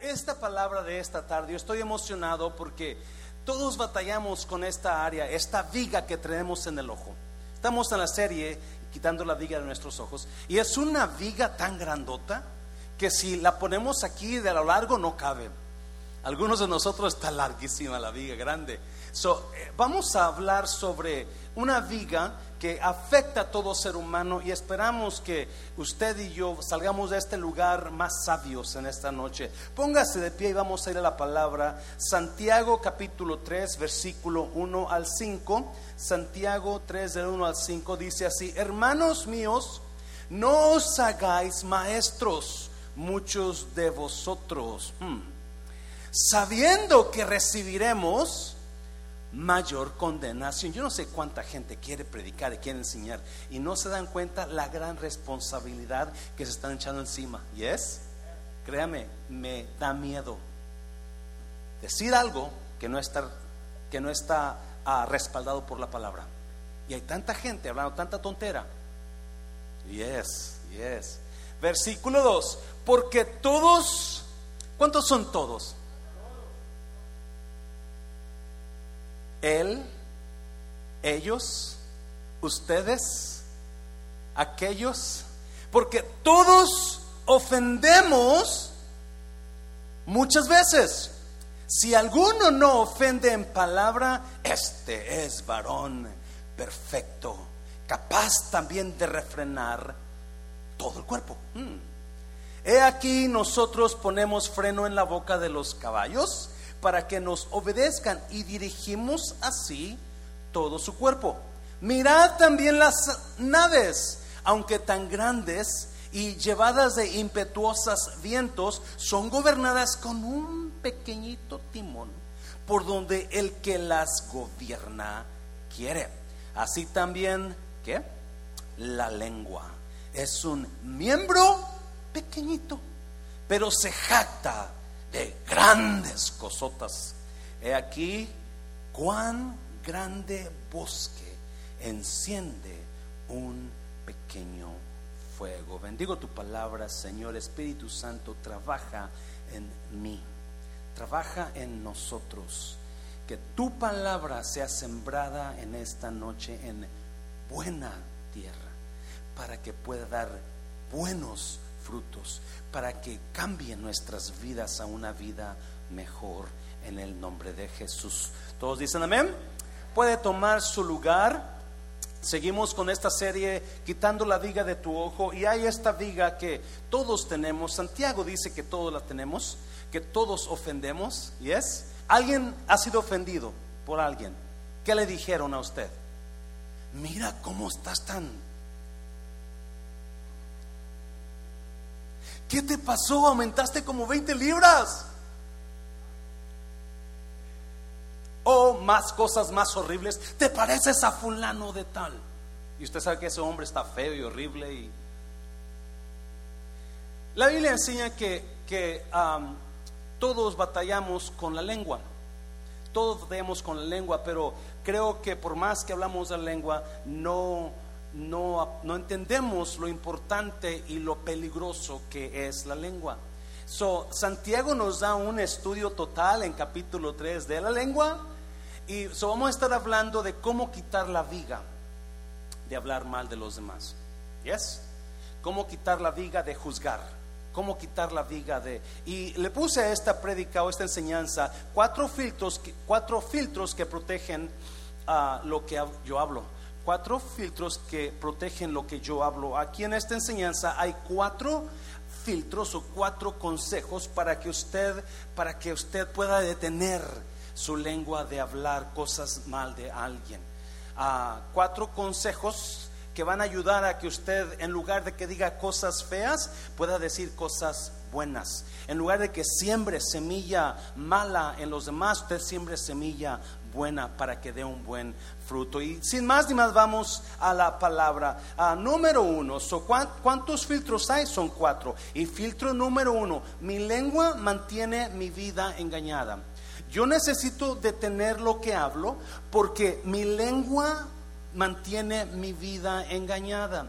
esta palabra de esta tarde, yo estoy emocionado porque todos batallamos con esta área, esta viga que tenemos en el ojo. Estamos en la serie quitando la viga de nuestros ojos y es una viga tan grandota que si la ponemos aquí de a lo largo no cabe. Algunos de nosotros está larguísima la viga grande. So, eh, vamos a hablar sobre una viga que afecta a todo ser humano y esperamos que usted y yo salgamos de este lugar más sabios en esta noche. Póngase de pie y vamos a ir a la palabra Santiago capítulo 3 versículo 1 al 5. Santiago 3 del 1 al 5 dice así, hermanos míos, no os hagáis maestros muchos de vosotros, hmm, sabiendo que recibiremos mayor condenación. Yo no sé cuánta gente quiere predicar y quiere enseñar y no se dan cuenta la gran responsabilidad que se están echando encima. ¿Yes? Créame, me da miedo decir algo que no está, que no está ah, respaldado por la palabra. Y hay tanta gente hablando tanta tontera. Yes, yes. Versículo 2. Porque todos, ¿cuántos son todos? Él, ellos, ustedes, aquellos, porque todos ofendemos muchas veces. Si alguno no ofende en palabra, este es varón perfecto, capaz también de refrenar todo el cuerpo. Hmm. He aquí nosotros ponemos freno en la boca de los caballos para que nos obedezcan y dirigimos así todo su cuerpo. Mirad también las naves, aunque tan grandes y llevadas de impetuosas vientos, son gobernadas con un pequeñito timón, por donde el que las gobierna quiere. Así también, ¿qué? La lengua es un miembro pequeñito, pero se jacta de grandes cosotas. He aquí cuán grande bosque enciende un pequeño fuego. Bendigo tu palabra, Señor Espíritu Santo, trabaja en mí, trabaja en nosotros. Que tu palabra sea sembrada en esta noche en buena tierra, para que pueda dar buenos frutos, para que cambie nuestras vidas a una vida mejor en el nombre de Jesús. Todos dicen amén. Puede tomar su lugar. Seguimos con esta serie quitando la viga de tu ojo y hay esta viga que todos tenemos. Santiago dice que todos la tenemos, que todos ofendemos. ¿Y es? ¿Alguien ha sido ofendido por alguien? ¿Qué le dijeron a usted? Mira cómo estás tan ¿Qué te pasó? Aumentaste como 20 libras. O más cosas más horribles. Te pareces a fulano de tal. Y usted sabe que ese hombre está feo y horrible. La Biblia enseña que, que todos batallamos con la lengua. Todos batallamos con la lengua, pero creo que por más que hablamos de la lengua, no no, entendemos lo importante y lo peligroso que es la lengua. So, Santiago nos da un estudio total en capítulo 3 de la lengua y so vamos a estar hablando de cómo quitar la viga de hablar mal de los demás. ¿Yes? Cómo quitar la viga de juzgar. Cómo quitar la viga de... Y le puse a esta prédica o esta enseñanza cuatro filtros cuatro filtros que protegen a lo que yo hablo cuatro filtros que protegen lo que yo hablo. Aquí en esta enseñanza hay cuatro filtros o cuatro consejos para que usted para que usted pueda detener su lengua de hablar cosas mal de alguien. Ah, cuatro consejos que van a ayudar a que usted en lugar de que diga cosas feas pueda decir cosas buenas. En lugar de que siembre semilla mala en los demás, usted siembre semilla buena para que dé un buen fruto. Y sin más ni más vamos a la palabra. Número uno, ¿cuántos filtros hay? Son cuatro. Y filtro número uno, mi lengua mantiene mi vida engañada. Yo necesito detener lo que hablo porque mi lengua mantiene mi vida engañada.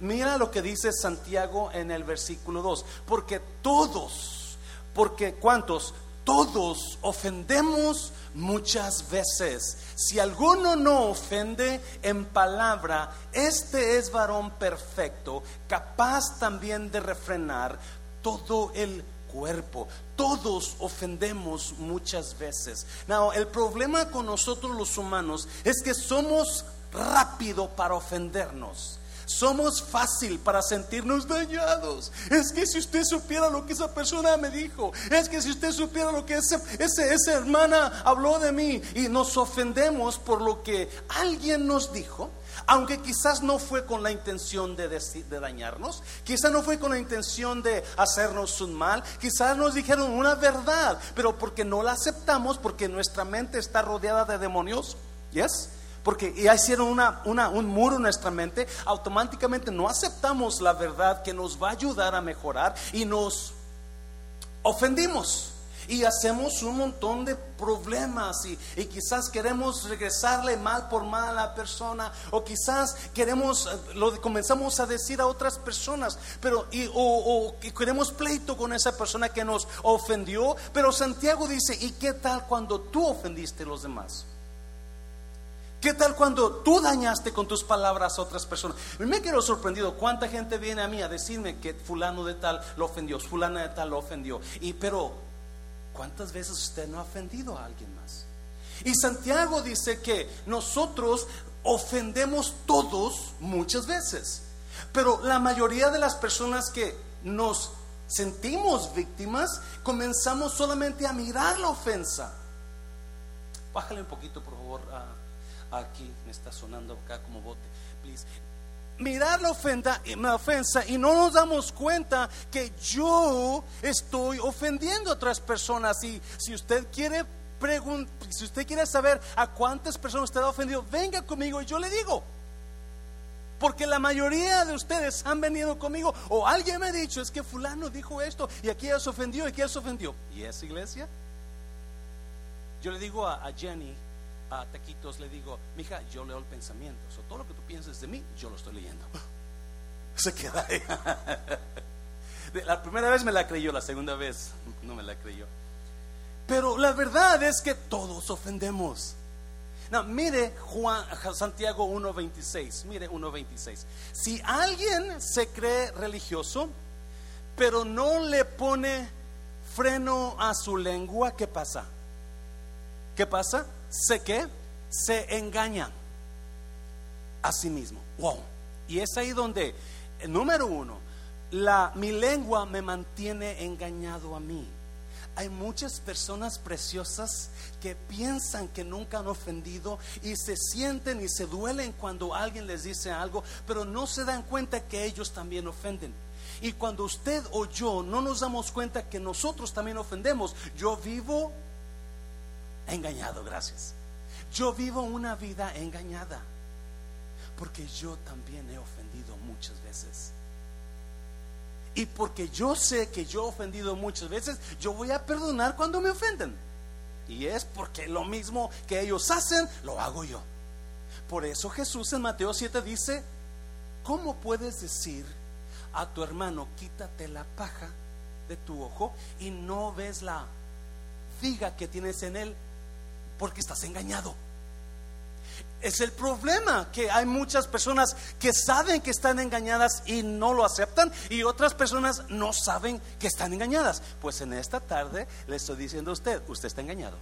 Mira lo que dice Santiago en el versículo 2, porque todos Porque ¿cuántos? Todos ofendemos muchas veces. Si alguno no ofende en palabra, este es varón perfecto, capaz también de refrenar todo el cuerpo. Todos ofendemos muchas veces. Now, el problema con nosotros los humanos es que somos rápido para ofendernos. Somos fácil para sentirnos dañados. Es que si usted supiera lo que esa persona me dijo, es que si usted supiera lo que ese, esa hermana habló de mí y nos ofendemos por lo que alguien nos dijo, aunque quizás no fue con la intención de, de, dañarnos, quizás no fue con la intención de hacernos un mal, quizás nos dijeron una verdad, pero porque no la aceptamos, porque nuestra mente está rodeada de demonios, ¿yes? Porque ya hicieron un muro en nuestra mente, automáticamente no aceptamos la verdad que nos va a ayudar a mejorar y nos ofendimos. Y hacemos un montón de problemas y, quizás queremos regresarle mal por mal a la persona o quizás queremos, eh, lo comenzamos a decir a otras personas, pero y, o, queremos pleito con esa persona que nos ofendió. Pero Santiago dice, ¿y qué tal cuando tú ofendiste a los demás? ¿Qué tal cuando tú dañaste con tus palabras a otras personas? Me quedo sorprendido cuánta gente viene a mí a decirme que fulano de tal lo ofendió, fulana de tal lo ofendió. Y pero ¿cuántas veces usted no ha ofendido a alguien más? Y Santiago dice que nosotros ofendemos todos muchas veces. Pero la mayoría de las personas que nos sentimos víctimas comenzamos solamente a mirar la ofensa. Bájale un poquito, por favor. Aquí me está sonando acá como bote. Please. Mirar la ofensa, la ofensa y no nos damos cuenta que yo estoy ofendiendo a otras personas. Y si usted quiere si usted quiere saber a cuántas personas usted ha ofendido, venga conmigo y yo le digo. Porque la mayoría de ustedes han venido conmigo o alguien me ha dicho, es que fulano dijo esto y aquí ya se ofendió y aquí ya se ofendió. ¿Y esa iglesia? Yo le digo a Jenny, a Taquitos le digo, mija, yo leo el pensamiento. O todo lo que tú pienses de mí, yo lo estoy leyendo. Se queda ahí. La primera vez me la creyó, la segunda vez no me la creyó. Pero la verdad es que todos ofendemos. Mire Juan, Santiago 1.26, mire 1.26. Si alguien se cree religioso, pero no le pone freno a su lengua, ¿qué pasa? ¿Qué pasa? Se que se engaña a sí mismo. Wow. Y es ahí donde, número uno, la, mi lengua me mantiene engañado a mí. Hay muchas personas preciosas que piensan que nunca han ofendido y se sienten y se duelen cuando alguien les dice algo, pero no se dan cuenta que ellos también ofenden. Y cuando usted o yo no nos damos cuenta que nosotros también ofendemos, yo vivo engañado, gracias. Yo vivo una vida engañada porque yo también he ofendido muchas veces. Y porque yo sé que yo he ofendido muchas veces, yo voy a perdonar cuando me ofenden. Y es porque lo mismo que ellos hacen, lo hago yo. Por eso Jesús en Mateo 7 dice, ¿cómo puedes decir a tu hermano, quítate la paja de tu ojo y no ves la viga que tienes en él? Porque estás engañado. Es el problema que hay muchas personas que saben que están engañadas y no lo aceptan y otras personas no saben que están engañadas. Pues en esta tarde le estoy diciendo a usted, usted está engañado.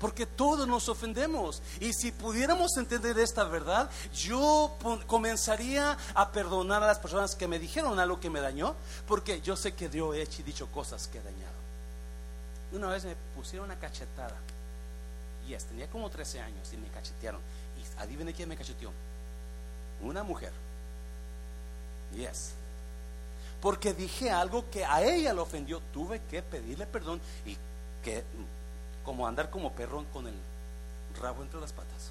Porque todos nos ofendemos. Y si pudiéramos entender esta verdad, yo comenzaría a perdonar a las personas que me dijeron algo que me dañó, porque yo sé que yo he hecho y dicho cosas que he dañado. Una vez me pusieron una cachetada. Y es, tenía como 13 años y me cachetearon. Y adivine quién me cacheteó. Una mujer. Yes. Porque dije algo que a ella le ofendió. Tuve que pedirle perdón y que, como andar como perro con el rabo entre las patas.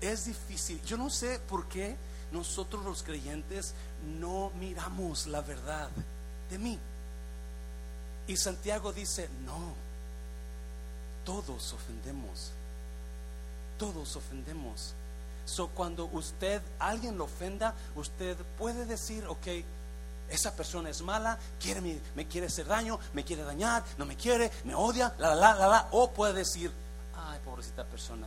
Es difícil. Yo no sé por qué nosotros los creyentes no miramos la verdad de mí. Y Santiago dice, no, todos ofendemos, todos ofendemos. So, cuando usted, alguien lo ofenda, usted puede decir, ok, esa persona es mala, quiere, me, quiere hacer daño, me quiere dañar, no me quiere, me odia, la, la, la, la. O puede decir, ay, pobrecita persona,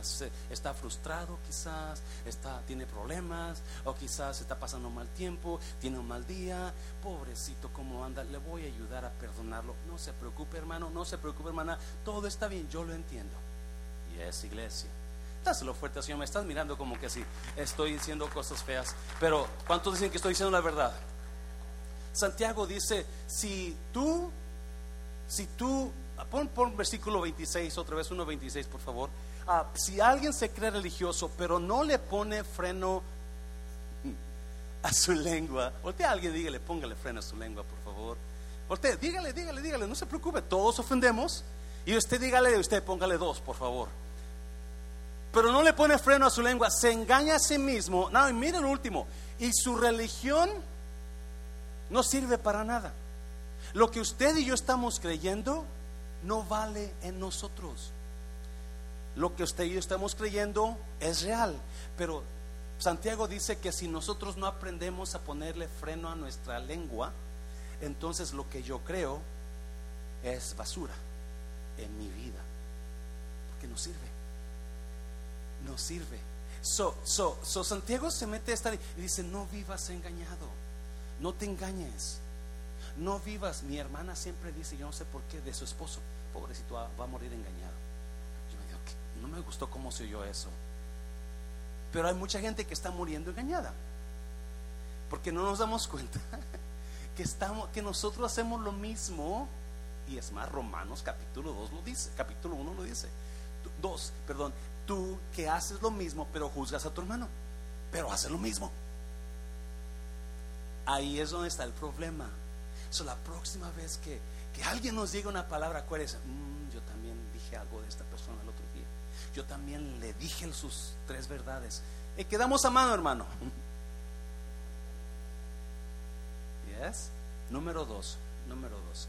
está frustrado quizás, está, tiene problemas, o quizás está pasando mal tiempo, tiene un mal día, pobrecito, ¿cómo anda? Le voy a ayudar a perdonarlo. No se preocupe, hermano, no se preocupe, hermana, todo está bien, yo lo entiendo. Y es iglesia. Dáselo fuerte, Señor. Me estás mirando como que así. Estoy diciendo cosas feas. Pero, ¿cuántos dicen que estoy diciendo la verdad? Santiago dice: Si tú, si tú, pon, pon versículo 26, otra vez 1.26, por favor. Ah, si alguien se cree religioso, pero no le pone freno a su lengua, voltea a alguien dígale, póngale freno a su lengua, por favor. Voltea, dígale, dígale, dígale, no se preocupe, todos ofendemos. Y usted dígale, usted póngale dos, por favor pero no le pone freno a su lengua, se engaña a sí mismo. No, y mire el último, y su religión no sirve para nada. Lo que usted y yo estamos creyendo no vale en nosotros. Lo que usted y yo estamos creyendo es real, pero Santiago dice que si nosotros no aprendemos a ponerle freno a nuestra lengua, entonces lo que yo creo es basura en mi vida, porque no sirve no sirve. So, so, so Santiago se mete a estar y dice, no vivas engañado, no te engañes, no vivas. Mi hermana siempre dice, yo no sé por qué, de su esposo, pobrecito, va, a morir engañado. Yo me digo, no me gustó cómo se oyó eso. Pero hay mucha gente que está muriendo engañada, porque no nos damos cuenta que, estamos, que nosotros hacemos lo mismo, y es más, Romanos capítulo 2 lo dice, capítulo 1 lo dice. 2, perdón, tú que haces lo mismo, pero juzgas a tu hermano, pero haces lo mismo. Ahí es donde está el problema. So, la próxima vez que, alguien nos diga una palabra, acuérdense, mm, yo también dije algo de esta persona el otro día. Yo también le dije sus tres verdades. Y quedamos a mano, hermano. Yes. Número dos. Número dos.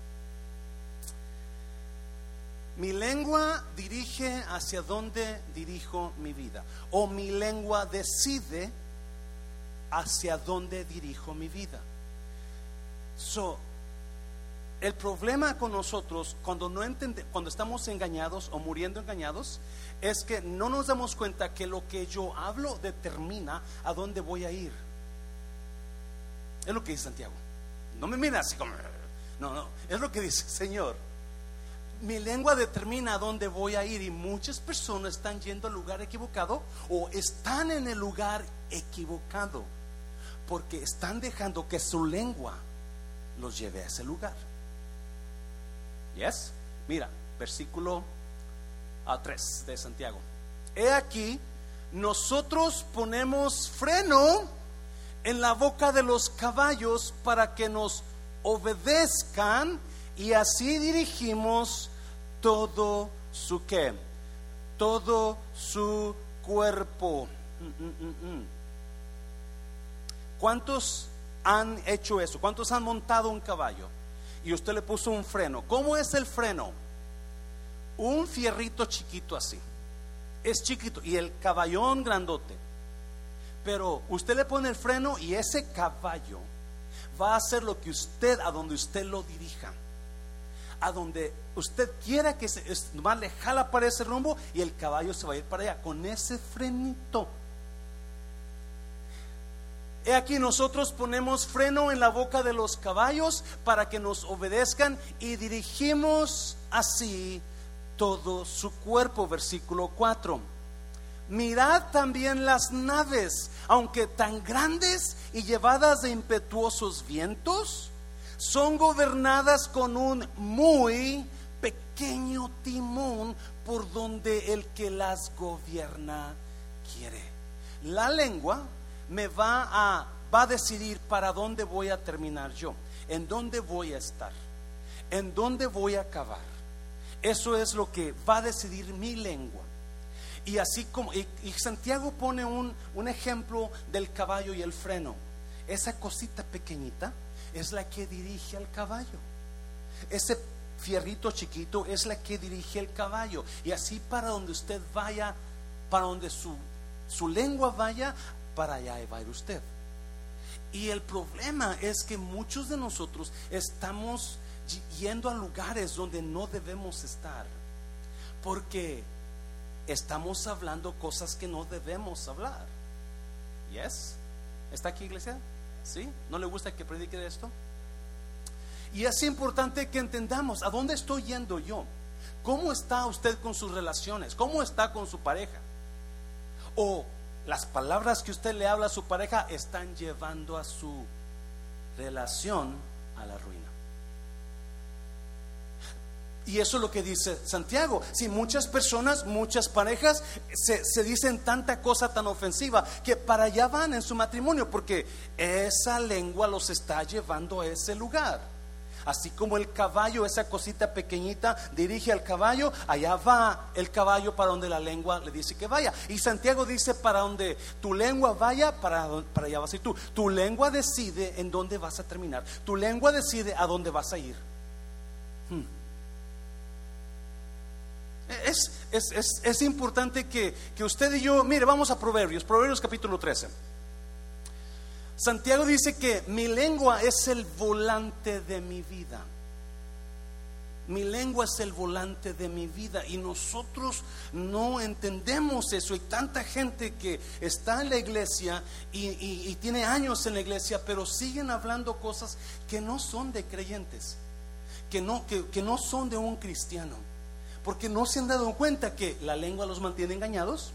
Mi lengua dirige hacia dónde dirijo mi vida. O mi lengua decide hacia dónde dirijo mi vida. So, el problema con nosotros cuando no entende, cuando estamos engañados o muriendo engañados es que no nos damos cuenta que lo que yo hablo determina a dónde voy a ir. Es lo que dice Santiago. No me mira así como no, no, es lo que dice Señor mi lengua determina a dónde voy a ir y muchas personas están yendo al lugar equivocado o están en el lugar equivocado porque están dejando que su lengua los lleve a ese lugar. ¿Yes? Mira, versículo a 3 de Santiago. He aquí, nosotros ponemos freno en la boca de los caballos para que nos obedezcan y así dirigimos todo su qué, todo su cuerpo. Mm, mm, mm, ¿Cuántos han hecho eso? ¿Cuántos han montado un caballo? Y usted le puso un freno. ¿Cómo es el freno? Un fierrito chiquito así. Es chiquito. Y el caballón grandote. Pero usted le pone el freno y ese caballo va a hacer lo que usted, a donde usted lo dirija a donde usted quiera que se, nomás le jala para ese rumbo y el caballo se va a ir para allá con ese frenito. He aquí nosotros ponemos freno en la boca de los caballos para que nos obedezcan y dirigimos así todo su cuerpo. Versículo 4. Mirad también las naves, aunque tan grandes y llevadas de impetuosos vientos, son gobernadas con un muy pequeño timón por donde el que las gobierna quiere. La lengua me va a, va a decidir para dónde voy a terminar yo, en dónde voy a estar, en dónde voy a acabar. Eso es lo que va a decidir mi lengua. Y así como, y, Santiago pone un, un ejemplo del caballo y el freno. Esa cosita pequeñita es la que dirige al caballo. Ese fierrito chiquito es la que dirige el caballo. Y así para donde usted vaya, para donde su, su lengua vaya, para allá va a ir usted. Y el problema es que muchos de nosotros estamos yendo a lugares donde no debemos estar. Porque estamos hablando cosas que no debemos hablar. ¿Yes? ¿Está aquí, iglesia? ¿Sí? ¿No le gusta que predique de esto? Y es importante que entendamos a dónde estoy yendo yo. ¿Cómo está usted con sus relaciones? ¿Cómo está con su pareja? O las palabras que usted le habla a su pareja están llevando a su relación a la ruina. Y eso es lo que dice Santiago. Si muchas personas, muchas parejas se, dicen tanta cosa tan ofensiva que para allá van en su matrimonio porque esa lengua los está llevando a ese lugar. Así como el caballo, esa cosita pequeñita, dirige al caballo, allá va el caballo para donde la lengua le dice que vaya. Y Santiago dice, para donde tu lengua vaya, para, para allá vas a ir tú. Tu lengua decide en dónde vas a terminar. Tu lengua decide a dónde vas a ir. Hmm. Es, es, importante que, que, usted y yo, mire, vamos a Proverbios, Proverbios capítulo 13. Santiago dice que mi lengua es el volante de mi vida. Mi lengua es el volante de mi vida y nosotros no entendemos eso. Hay tanta gente que está en la iglesia y, tiene años en la iglesia, pero siguen hablando cosas que no son de creyentes, que no, que no son de un cristiano porque no se han dado cuenta que la lengua los mantiene engañados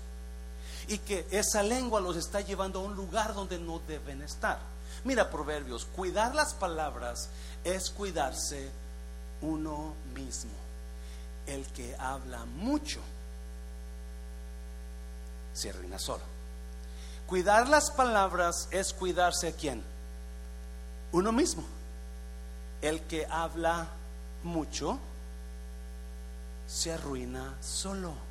y que esa lengua los está llevando a un lugar donde no deben estar. Mira Proverbios, cuidar las palabras es cuidarse uno mismo. El que habla mucho se arruina solo. Cuidar las palabras es cuidarse a quién? Uno mismo. El que habla mucho se arruina solo.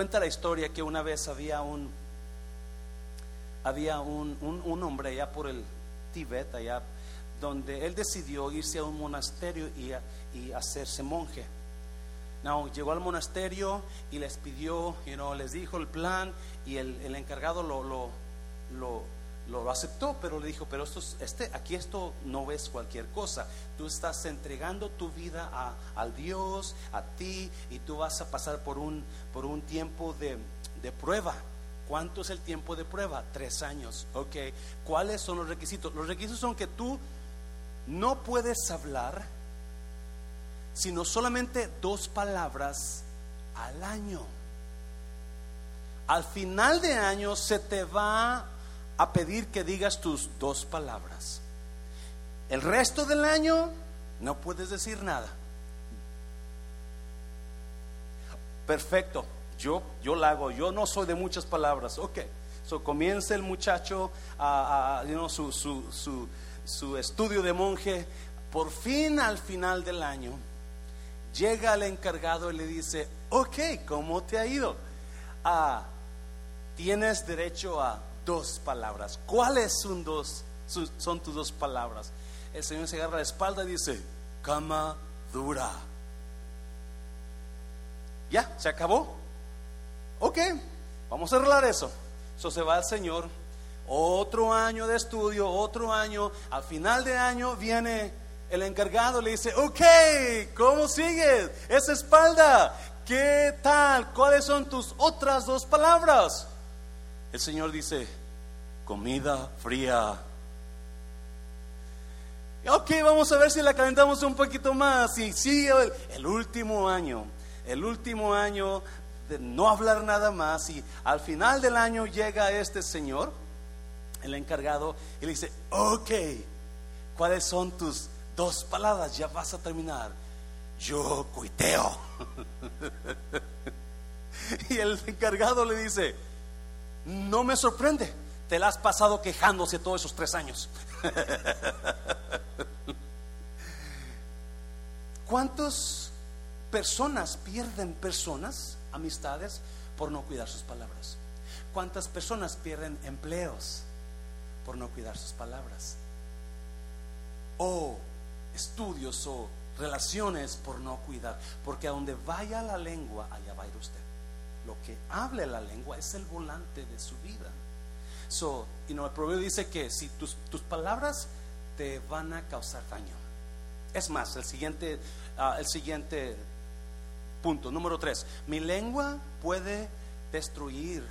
Cuenta la historia que una vez había un había un, un, hombre allá por el Tíbet, allá donde él decidió irse a un monasterio y, y hacerse monje. No, llegó al monasterio y les pidió, you les dijo el plan y el, el encargado lo, lo, lo lo, aceptó, pero le dijo, pero esto, este, aquí esto no es cualquier cosa. Tú estás entregando tu vida a, al Dios, a ti, y tú vas a pasar por un, por un tiempo de, de prueba. ¿Cuánto es el tiempo de prueba? Tres años. Ok. ¿Cuáles son los requisitos? Los requisitos son que tú no puedes hablar sino solamente dos palabras al año. Al final de año se te va a pedir que digas tus dos palabras. El resto del año no puedes decir nada. Perfecto, yo, yo la hago, yo no soy de muchas palabras. Ok, so comienza el muchacho a, su, su, su, estudio de monje. Por fin, al final del año, llega el encargado y le dice: Ok, ¿cómo te ha ido? Ah, tienes derecho a dos palabras. ¿Cuáles son, dos, son tus dos palabras? El Señor se agarra la espalda y dice, cama dura. Ya, se acabó. Ok, vamos a arreglar eso. Eso se va al Señor. Otro año de estudio, otro año. Al final de año viene el encargado, le dice, ok, ¿cómo sigues? Esa espalda, ¿qué tal? ¿Cuáles son tus otras dos palabras? El Señor dice, comida fría. Ok, vamos a ver si la calentamos un poquito más. Y sigue el, último año, el último año de no hablar nada más. Y al final del año llega este señor, el encargado, y le dice, ok, ¿cuáles son tus dos palabras? Ya vas a terminar. Yo cuiteo. y el encargado le dice, no me sorprende te la has pasado quejándose todos esos tres años. ¿Cuántas personas pierden personas, amistades, por no cuidar sus palabras? ¿Cuántas personas pierden empleos por no cuidar sus palabras? O estudios o relaciones por no cuidar. Porque a donde vaya la lengua, allá va a ir usted. Lo que hable la lengua es el volante de su vida. So, you know, el proverbio dice que si tus, tus palabras te van a causar daño. Es más, el siguiente, ah, el siguiente punto, número tres. Mi lengua puede destruir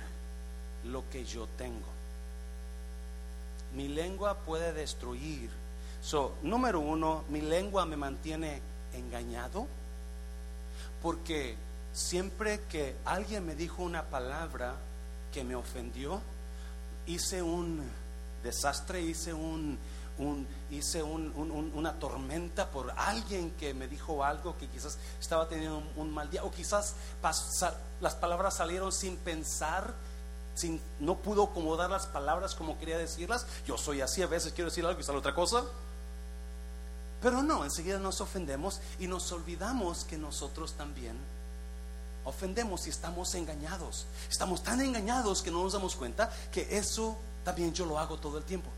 lo que yo tengo. Mi lengua puede destruir. So, número uno, mi lengua me mantiene engañado porque siempre que alguien me dijo una palabra que me ofendió, hice un desastre, hice un, hice una tormenta por alguien que me dijo algo que quizás estaba teniendo un, mal día o quizás las palabras salieron sin pensar sin, no pudo acomodar las palabras como quería decirlas. Yo soy así a veces quiero decir algo y sale otra cosa. Pero no enseguida nos ofendemos y nos olvidamos que nosotros también ofendemos y estamos engañados. Estamos tan engañados que no nos damos cuenta que eso también yo lo hago todo el tiempo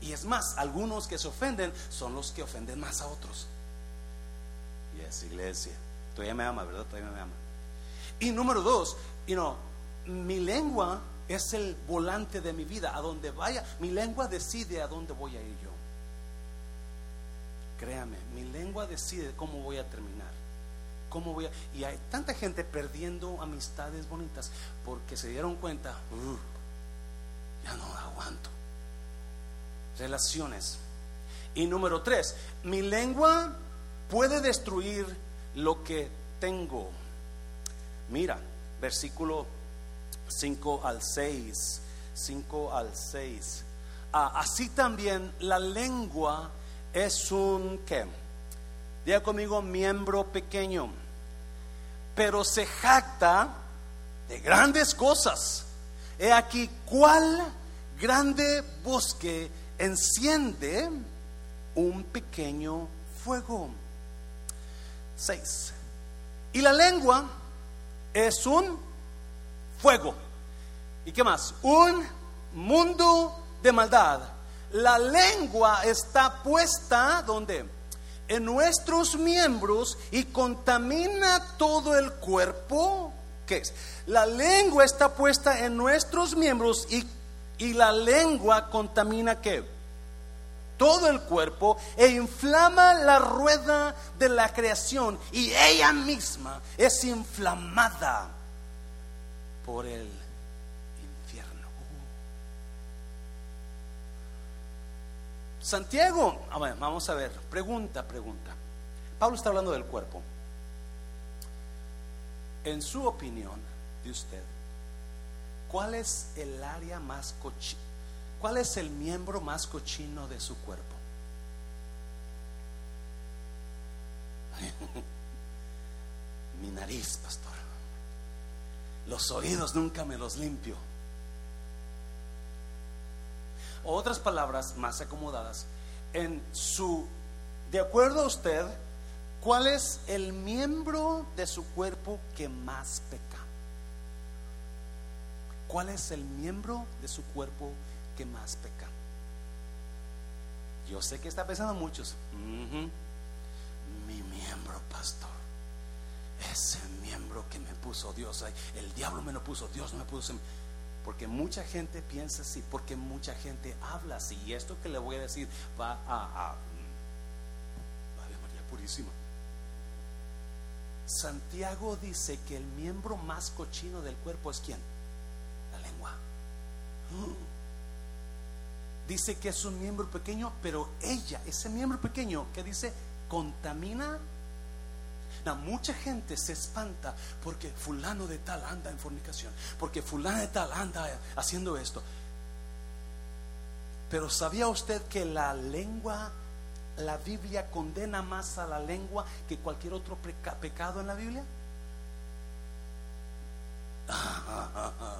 y es más, algunos que se ofenden son los que ofenden más a otros. Y es iglesia. Todavía me ama, ¿verdad? Todavía me ama. Y número dos, you know, mi lengua es el volante de mi vida. A donde vaya, mi lengua decide a dónde voy a ir yo. Créame, mi lengua decide cómo voy a terminar. Cómo voy a... Y hay tanta gente perdiendo amistades bonitas porque se dieron cuenta, ya no aguanto relaciones. Y número tres, mi lengua puede destruir lo que tengo. Mira, versículo 5 al 6, 5 al 6. Ah, así también la lengua es un, ¿qué? Diga conmigo, miembro pequeño, pero se jacta de grandes cosas. He aquí, ¿cuál grande bosque enciende un pequeño fuego. 6. Y la lengua es un fuego. ¿Y qué más? Un mundo de maldad. La lengua está puesta donde? En nuestros miembros y contamina todo el cuerpo. ¿Qué es? La lengua está puesta en nuestros miembros y y la lengua contamina qué? Todo el cuerpo e inflama la rueda de la creación y ella misma es inflamada por el infierno. Santiago, vamos a ver, pregunta, pregunta. Pablo está hablando del cuerpo. En su opinión de usted, ¿Cuál es el área más cochino? ¿Cuál es el miembro más cochino de su cuerpo? Mi nariz, pastor. Los oídos nunca me los limpio. otras palabras más acomodadas, en su, de acuerdo a usted, ¿cuál es el miembro de su cuerpo que más peca? ¿Cuál es el miembro de su cuerpo que más peca? Yo sé que está pensando muchos. Mi miembro, pastor. Ese miembro que me puso Dios. El diablo me lo puso, Dios me puso. Porque mucha gente piensa así, porque mucha gente habla así. Y esto que le voy a decir va a... a María Purísima. Santiago dice que el miembro más cochino del cuerpo es quién? Dice que es un miembro pequeño, pero ella, ese miembro pequeño que dice, contamina. mucha gente se espanta porque fulano de tal anda en fornicación, porque fulano de tal anda haciendo esto. Pero ¿sabía usted que la lengua, la Biblia condena más a la lengua que cualquier otro pecado en la Biblia?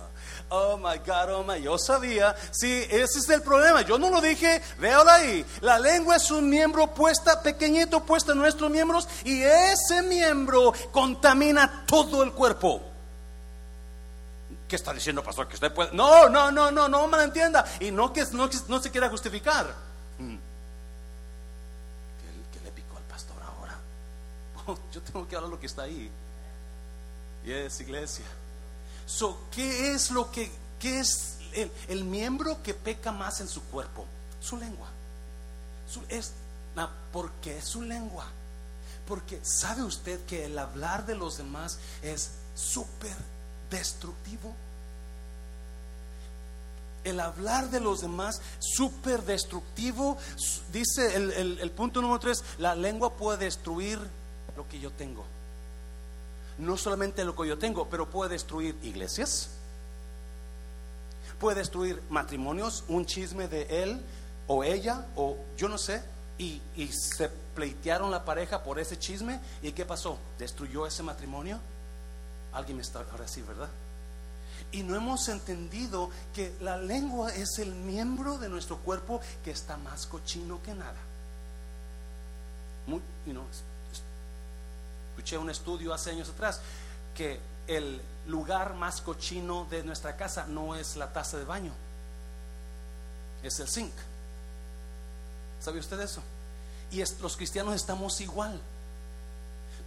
Oh my God, oh my, yo sabía. Sí, ese es el problema. Yo no lo dije, véalo ahí. La lengua es un miembro puesta, pequeñito puesto en nuestros miembros, y ese miembro contamina todo el cuerpo. ¿Qué está diciendo, pastor? Que usted puede. No, no, no, no, no me entienda. Y no que no, se quiera justificar. Hmm. ¿Qué, le picó al pastor ahora? yo tengo que hablar lo que está ahí. Y es iglesia. So, ¿qué es lo que qué es el, miembro que peca más en su cuerpo, su lengua. es, ¿Por qué su lengua? Porque sabe usted que el hablar de los demás es súper destructivo. El hablar de los demás, súper destructivo. Dice el, el punto número tres, la lengua puede destruir lo que yo tengo. No solamente lo que yo tengo, pero puede destruir iglesias, puede destruir matrimonios, un chisme de él o ella o yo no sé, y, se pleitearon la pareja por ese chisme. ¿Y qué pasó? ¿Destruyó ese matrimonio? Alguien me está ahora sí, ¿verdad? Y no hemos entendido que la lengua es el miembro de nuestro cuerpo que está más cochino que nada. Muy, escuché un estudio hace años atrás que el lugar más cochino de nuestra casa no es la taza de baño, es el zinc. ¿Sabe usted eso? Y los cristianos estamos igual.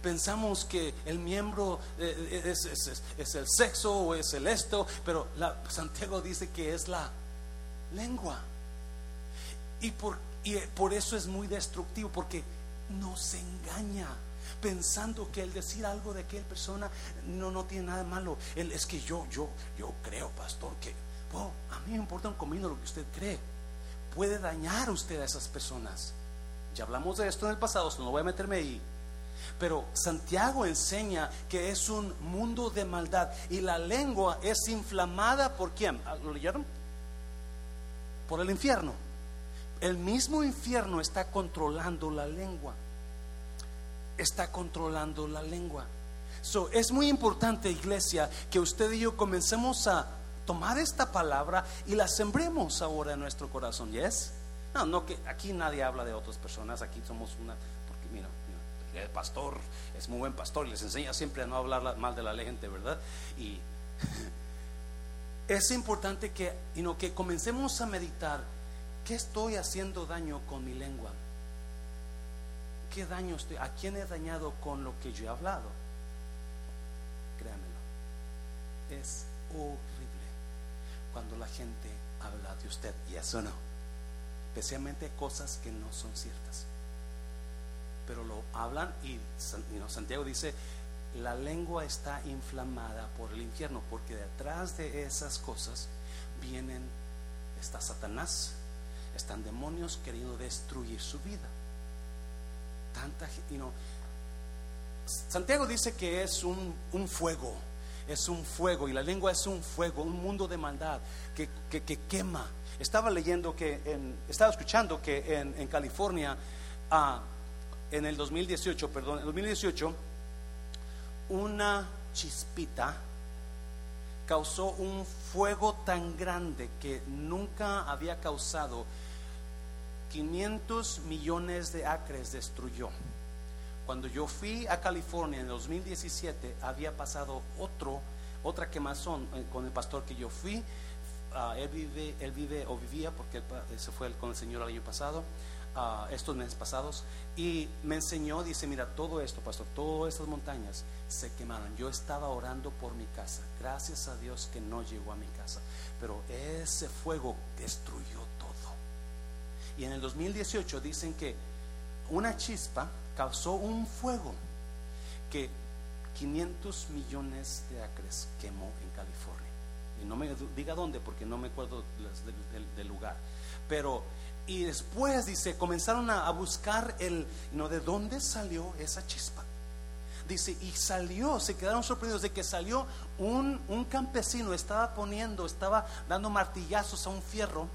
Pensamos que el miembro eh, eh, es, el sexo o es el esto, pero Santiago dice que es la lengua. Y por, y por eso es muy destructivo, porque nos engaña pensando que el decir algo de aquella persona no, no tiene nada malo. Él, es que yo, yo, yo creo, pastor, que oh, a mí me importa un comino lo que usted cree. Puede dañar usted a esas personas. Ya hablamos de esto en el pasado, no voy a meterme ahí. Pero Santiago enseña que es un mundo de maldad y la lengua es inflamada por quién? ¿Ah, ¿Lo leyeron? Por el infierno. El mismo infierno está controlando la lengua está controlando la lengua. So, es muy importante, iglesia, que usted y yo comencemos a tomar esta palabra y la sembremos ahora en nuestro corazón. ¿Yes? No, no que aquí nadie habla de otras personas, aquí somos una, porque mira, el pastor es muy buen pastor y les enseña siempre a no hablar mal de la gente, ¿verdad? Y es importante que, que comencemos a meditar, ¿qué estoy haciendo daño con mi lengua? ¿Qué daño estoy? ¿A quién he dañado con lo que yo he hablado? Créanmelo. Es horrible cuando la gente habla de usted y eso no. Especialmente cosas que no son ciertas. Pero lo hablan y Santiago dice, la lengua está inflamada por el infierno, porque detrás de esas cosas vienen, está Satanás, están demonios queriendo destruir su vida tanta gente, Santiago dice que es un, fuego, es un fuego, y la lengua es un fuego, un mundo de maldad que, quema. Estaba leyendo que, en, estaba escuchando que en, California, ah, en el 2018, perdón, en 2018, una chispita causó un fuego tan grande que nunca había causado 500 millones de acres destruyó. Cuando yo fui a California en 2017, había pasado otro, otra quemazón eh, con el pastor que yo fui. Ah, él, vive, él vive o vivía, porque se fue con el Señor el año pasado, uh, estos meses pasados, y me enseñó, dice, mira, todo esto, pastor, todas estas montañas se quemaron. Yo estaba orando por mi casa, gracias a Dios que no llegó a mi casa, pero ese fuego destruyó y en el 2018 dicen que una chispa causó un fuego que 500 millones de acres quemó en California. Y no me diga dónde porque no me acuerdo del, lugar. Pero, y después dice, comenzaron a, buscar el, ¿no? ¿De dónde salió esa chispa? Dice, y salió, se quedaron sorprendidos de que salió un, un campesino, estaba poniendo, estaba dando martillazos a un fierro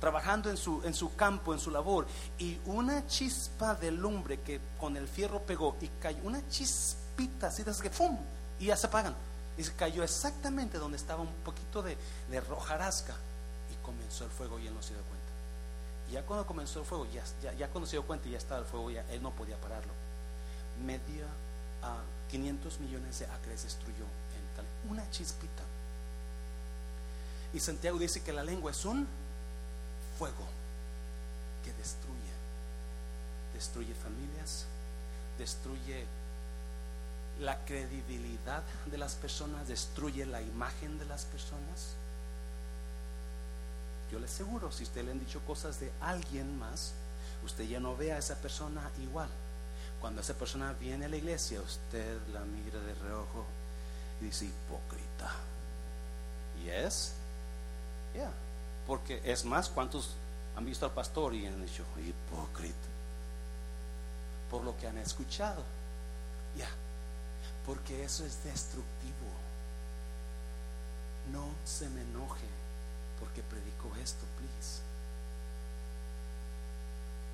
trabajando en su, en su campo, en su labor, y una chispa de lumbre que con el fierro pegó y cayó, una chispita así, que y ya se apagan. Y se cayó exactamente donde estaba un poquito de, de rojarasca y comenzó el fuego y él no se dio cuenta. Y ya cuando comenzó el fuego, ya, ya, cuando se dio cuenta y ya estaba el fuego, ya él no podía pararlo. Media a 500 millones de acres destruyó en tal, una chispita. Y Santiago dice que la lengua es un fuego que destruye, destruye familias, destruye la credibilidad de las personas, destruye la imagen de las personas. yo le aseguro, si usted le han dicho cosas de alguien más, usted ya no ve a esa persona igual. Cuando esa persona viene a la iglesia, usted la mira de reojo y dice hipócrita. ¿Y es? Porque es más, ¿cuántos han visto al pastor y han dicho hipócrita? Por lo que han escuchado. Ya. Porque eso es destructivo. No se me enoje porque predico esto, please.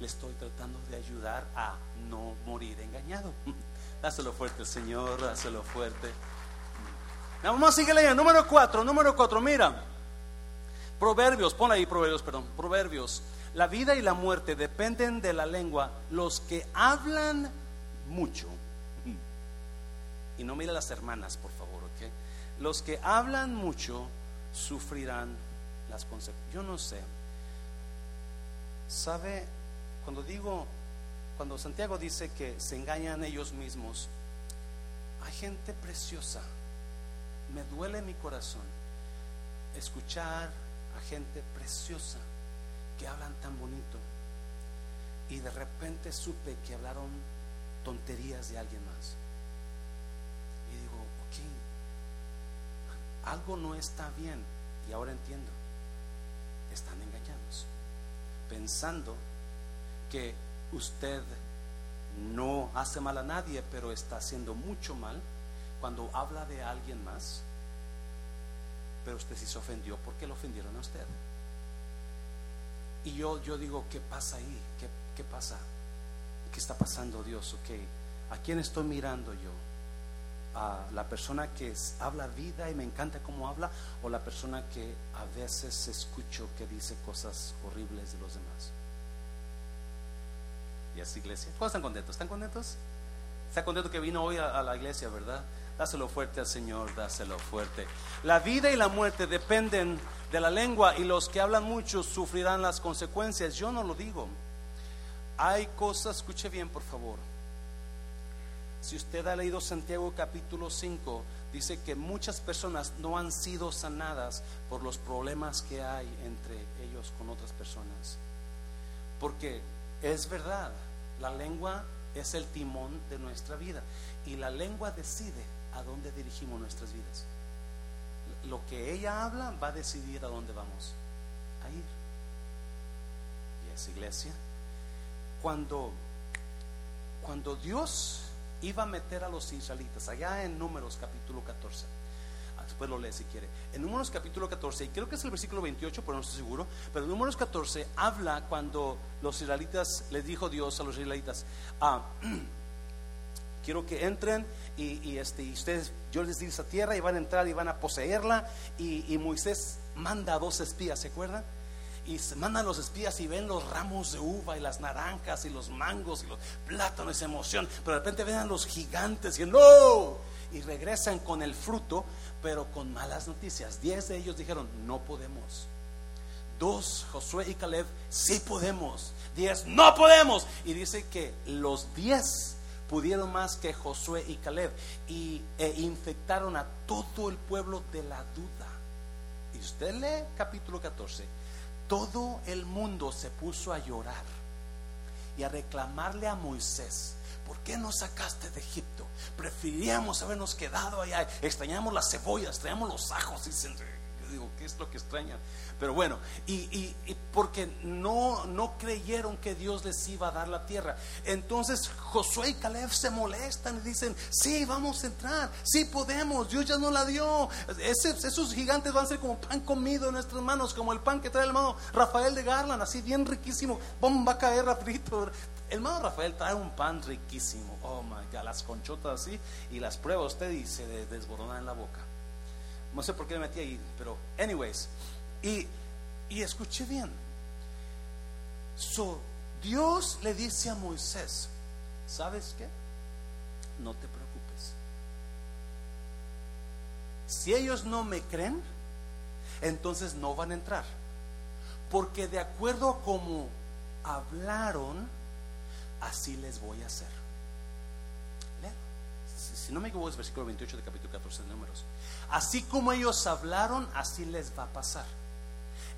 Le estoy tratando de ayudar a no morir engañado. Dáselo fuerte, Señor, dáselo fuerte. Vamos seguir leyendo. Número cuatro, número cuatro, mira. Proverbios, pon ahí Proverbios, perdón. Proverbios. La vida y la muerte dependen de la lengua. Los que hablan mucho. Y no mire las hermanas, por favor, ¿ok? Los que hablan mucho sufrirán las consecuencias. Yo no sé. ¿Sabe? Cuando digo, cuando Santiago dice que se engañan ellos mismos, hay gente preciosa. Me duele mi corazón escuchar gente preciosa que hablan tan bonito. Y de repente supe que hablaron tonterías de alguien más. Y digo, ok, algo no está bien. Y ahora entiendo, están engañados, pensando que usted no hace mal a nadie, pero está haciendo mucho mal cuando habla de alguien más. Pero usted sí se ofendió porque lo ofendieron a usted. Y yo, yo digo, ¿qué pasa ahí? ¿Qué, ¿Qué pasa? ¿Qué está pasando Dios? Ok, ¿a quién estoy mirando yo? ¿A la persona que habla vida y me encanta cómo habla? ¿O la persona que a veces escucho que dice cosas horribles de los demás? ¿Y es iglesia? ¿Cuántos están contentos? ¿Están contentos? ¿Está contento que vino hoy a, a la iglesia, verdad? Dáselo fuerte al Señor, dáselo fuerte. La vida y la muerte dependen de la lengua y los que hablan mucho sufrirán las consecuencias. Yo no lo digo. Hay cosas, escuche bien por favor. Si usted ha leído Santiago capítulo 5, dice que muchas personas no han sido sanadas por los problemas que hay entre ellos con otras personas. Porque es verdad, la lengua es el timón de nuestra vida y la lengua decide a dónde dirigimos nuestras vidas. Lo que ella habla va a decidir a dónde vamos a ir. Y esa iglesia, cuando, cuando Dios iba a meter a los israelitas, allá en Números capítulo 14, ah, después lo lee si quiere. En Números capítulo 14, y creo que es el versículo 28, pero no estoy seguro, pero en Números 14 habla cuando los israelitas, les dijo Dios a los israelitas, ah, quiero que entren y, este, y ustedes, yo les di esa tierra y van a entrar y van a poseerla. Y, Moisés manda a dos espías, ¿se acuerdan? Y se mandan los espías y ven los ramos de uva y las naranjas y los mangos y los plátanos, esa emoción. Pero de repente ven a los gigantes y no. Y regresan con el fruto, pero con malas noticias. Diez de ellos dijeron, no podemos. Dos, Josué y Caleb, sí podemos. Diez, no podemos. Y dice que los diez pudieron más que Josué y Caleb y e infectaron a todo el pueblo de la duda. Y usted lee capítulo 14, todo el mundo se puso a llorar y a reclamarle a Moisés. ¿Por qué nos sacaste de Egipto? Preferiríamos habernos quedado allá. Extrañamos las cebollas, extrañamos los ajos. Y digo, ¿qué es lo que extrañan? Pero bueno, y, porque no, no creyeron que Dios les iba a dar la tierra. Entonces Josué y Caleb se molestan y dicen, sí, vamos a entrar, sí podemos, Dios ya no la dio. esos gigantes van a ser como pan comido en nuestras manos, como el pan que trae el hermano Rafael de Garland, así bien riquísimo, va a caer rapidito. El hermano Rafael trae un pan riquísimo, oh my God, las conchotas así, y las prueba usted y se desborona en la boca. No sé por qué me metí ahí, pero anyways. Y, y escuché bien. So, Dios le dice a Moisés, ¿sabes qué? No te preocupes. Si ellos no me creen, entonces no van a entrar. Porque de acuerdo a como hablaron, así les voy a hacer. Si, no me equivoco, es versículo 28 de capítulo 14 de Números. Así como ellos hablaron, así les va a pasar.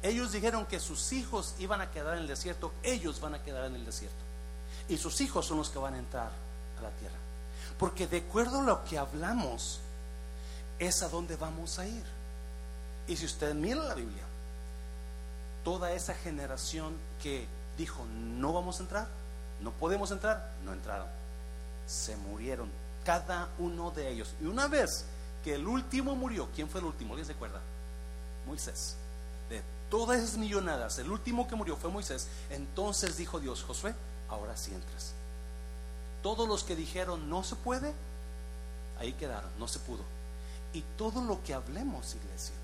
Ellos dijeron que sus hijos iban a quedar en el desierto, ellos van a quedar en el desierto. Y sus hijos son los que van a entrar a la tierra. Porque de acuerdo a lo que hablamos, es a donde vamos a ir. Y si usted mira la Biblia, toda esa generación que dijo no vamos a entrar, no podemos entrar, no entraron. Se murieron cada uno de ellos. Y una vez que el último murió, ¿quién fue el último? ¿Les recuerda? Moisés. De todas esas millonadas, el último que murió fue Moisés. Entonces dijo Dios, Josué, ahora sí entras. Todos los que dijeron no se puede, ahí quedaron, no se pudo. Y todo lo que hablemos, iglesia,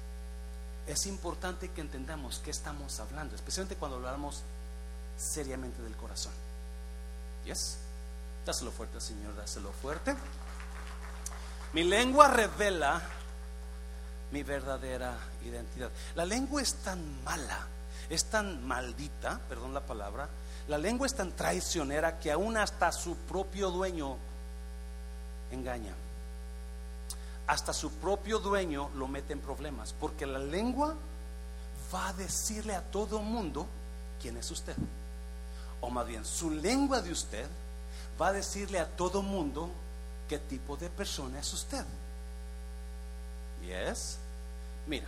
es importante que entendamos qué estamos hablando, especialmente cuando hablamos seriamente del corazón. ¿Yes? Dáselo fuerte, Señor, dáselo fuerte. Mi lengua revela mi verdadera identidad. La lengua es tan mala, es tan maldita, perdón la palabra, la lengua es tan traicionera que aún hasta su propio dueño engaña. Hasta su propio dueño lo mete en problemas, porque la lengua va a decirle a todo mundo quién es usted. O más bien, su lengua de usted va a decirle a todo mundo qué tipo de persona es usted. Yes. Mira,